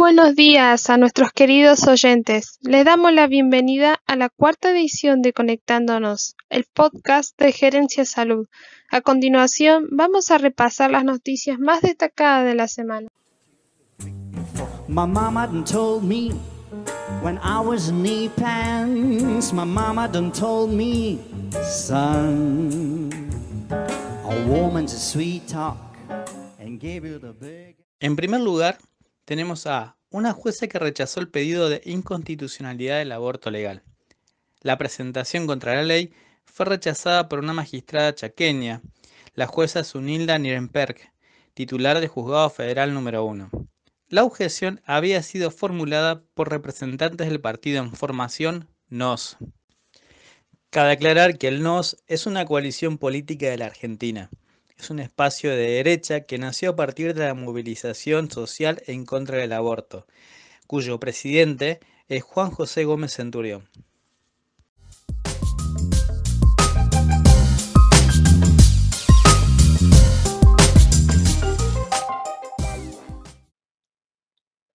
buenos días a nuestros queridos oyentes. Les damos la bienvenida a la cuarta edición de Conectándonos, el podcast de Gerencia Salud. A continuación, vamos a repasar las noticias más destacadas de la semana. My mama done told me when I was knee pants. My mama done told me, son, a woman's a sweet talk and gave you the big. En primer lugar, tenemos a una jueza que rechazó el pedido de inconstitucionalidad del aborto legal. La presentación contra la ley fue rechazada por una magistrada chaqueña, la jueza Sunilda Nirenberg, titular de Juzgado Federal número 1. La objeción había sido formulada por representantes del partido en formación NOS. Cabe aclarar que el NOS es una coalición política de la Argentina. Es un espacio de derecha que nació a partir de la movilización social en contra del aborto, cuyo presidente es Juan José Gómez Centurión.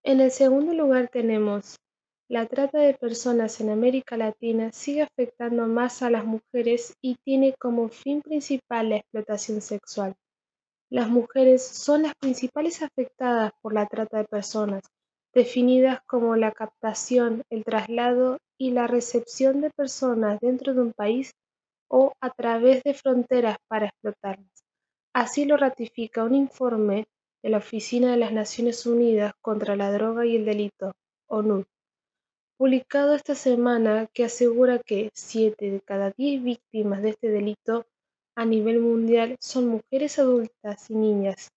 En el segundo lugar tenemos la trata de personas en América Latina sigue afectando más a las mujeres y tiene como fin principal la explotación sexual. Las mujeres son las principales afectadas por la trata de personas, definidas como la captación, el traslado y la recepción de personas dentro de un país o a través de fronteras para explotarlas. Así lo ratifica un informe de la Oficina de las Naciones Unidas contra la Droga y el Delito, ONU, publicado esta semana que asegura que siete de cada diez víctimas de este delito a nivel mundial son mujeres adultas y niñas.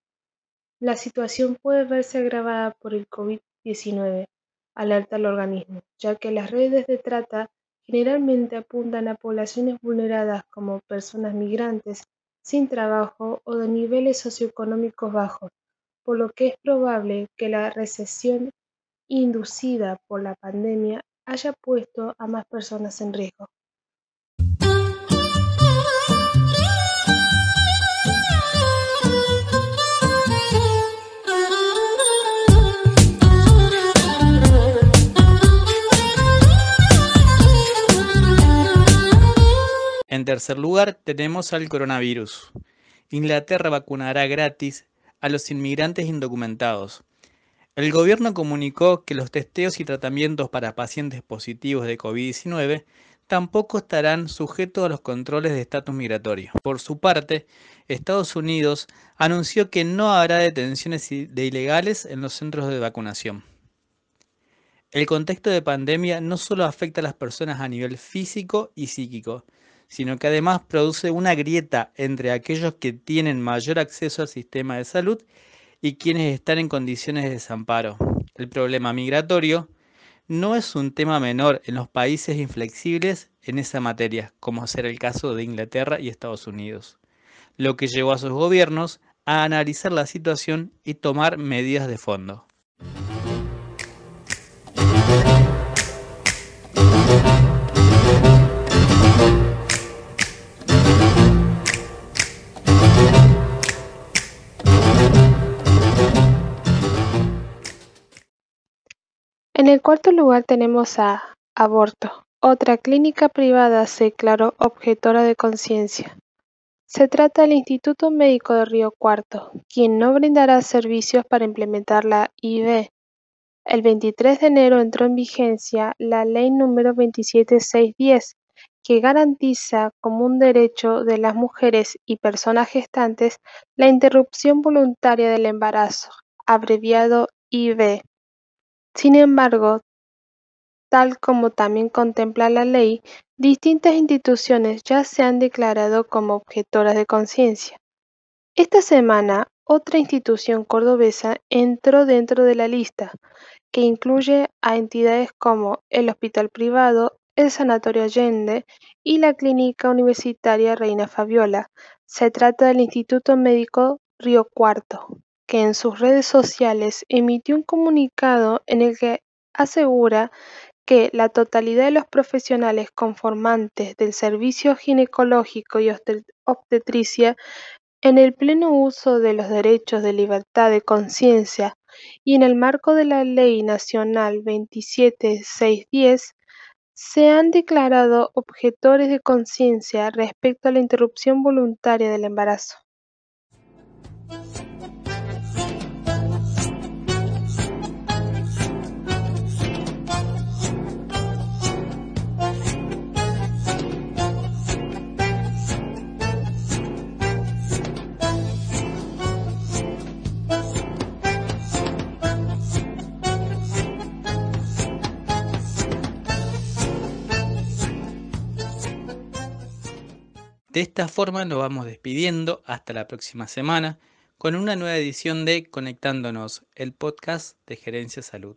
La situación puede verse agravada por el COVID-19, alerta el organismo, ya que las redes de trata generalmente apuntan a poblaciones vulneradas como personas migrantes sin trabajo o de niveles socioeconómicos bajos, por lo que es probable que la recesión inducida por la pandemia haya puesto a más personas en riesgo. En tercer lugar, tenemos al coronavirus. Inglaterra vacunará gratis a los inmigrantes indocumentados. El gobierno comunicó que los testeos y tratamientos para pacientes positivos de COVID-19 tampoco estarán sujetos a los controles de estatus migratorio. Por su parte, Estados Unidos anunció que no habrá detenciones de ilegales en los centros de vacunación. El contexto de pandemia no solo afecta a las personas a nivel físico y psíquico, sino que además produce una grieta entre aquellos que tienen mayor acceso al sistema de salud y quienes están en condiciones de desamparo. El problema migratorio no es un tema menor en los países inflexibles en esa materia, como será el caso de Inglaterra y Estados Unidos, lo que llevó a sus gobiernos a analizar la situación y tomar medidas de fondo. En el cuarto lugar tenemos a Aborto. Otra clínica privada se declaró objetora de conciencia. Se trata del Instituto Médico de Río Cuarto, quien no brindará servicios para implementar la IV. El 23 de enero entró en vigencia la Ley número 27610, que garantiza como un derecho de las mujeres y personas gestantes la interrupción voluntaria del embarazo, abreviado IV. Sin embargo, tal como también contempla la ley, distintas instituciones ya se han declarado como objetoras de conciencia. Esta semana, otra institución cordobesa entró dentro de la lista, que incluye a entidades como el Hospital Privado, el Sanatorio Allende y la Clínica Universitaria Reina Fabiola. Se trata del Instituto Médico Río Cuarto, que en sus redes sociales emitió un comunicado en el que asegura que la totalidad de los profesionales conformantes del servicio ginecológico y obstetricia, en el pleno uso de los derechos de libertad de conciencia, y en el marco de la Ley Nacional 27610 se han declarado objetores de conciencia respecto a la interrupción voluntaria del embarazo. De esta forma nos vamos despidiendo hasta la próxima semana con una nueva edición de Conectándonos, el podcast de Gerencia Salud.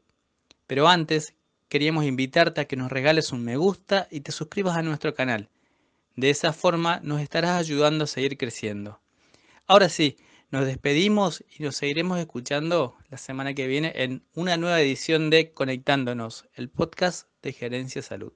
Pero antes, queríamos invitarte a que nos regales un me gusta y te suscribas a nuestro canal. De esa forma nos estarás ayudando a seguir creciendo. Ahora sí, nos despedimos y nos seguiremos escuchando la semana que viene en una nueva edición de Conectándonos, el podcast de Gerencia Salud.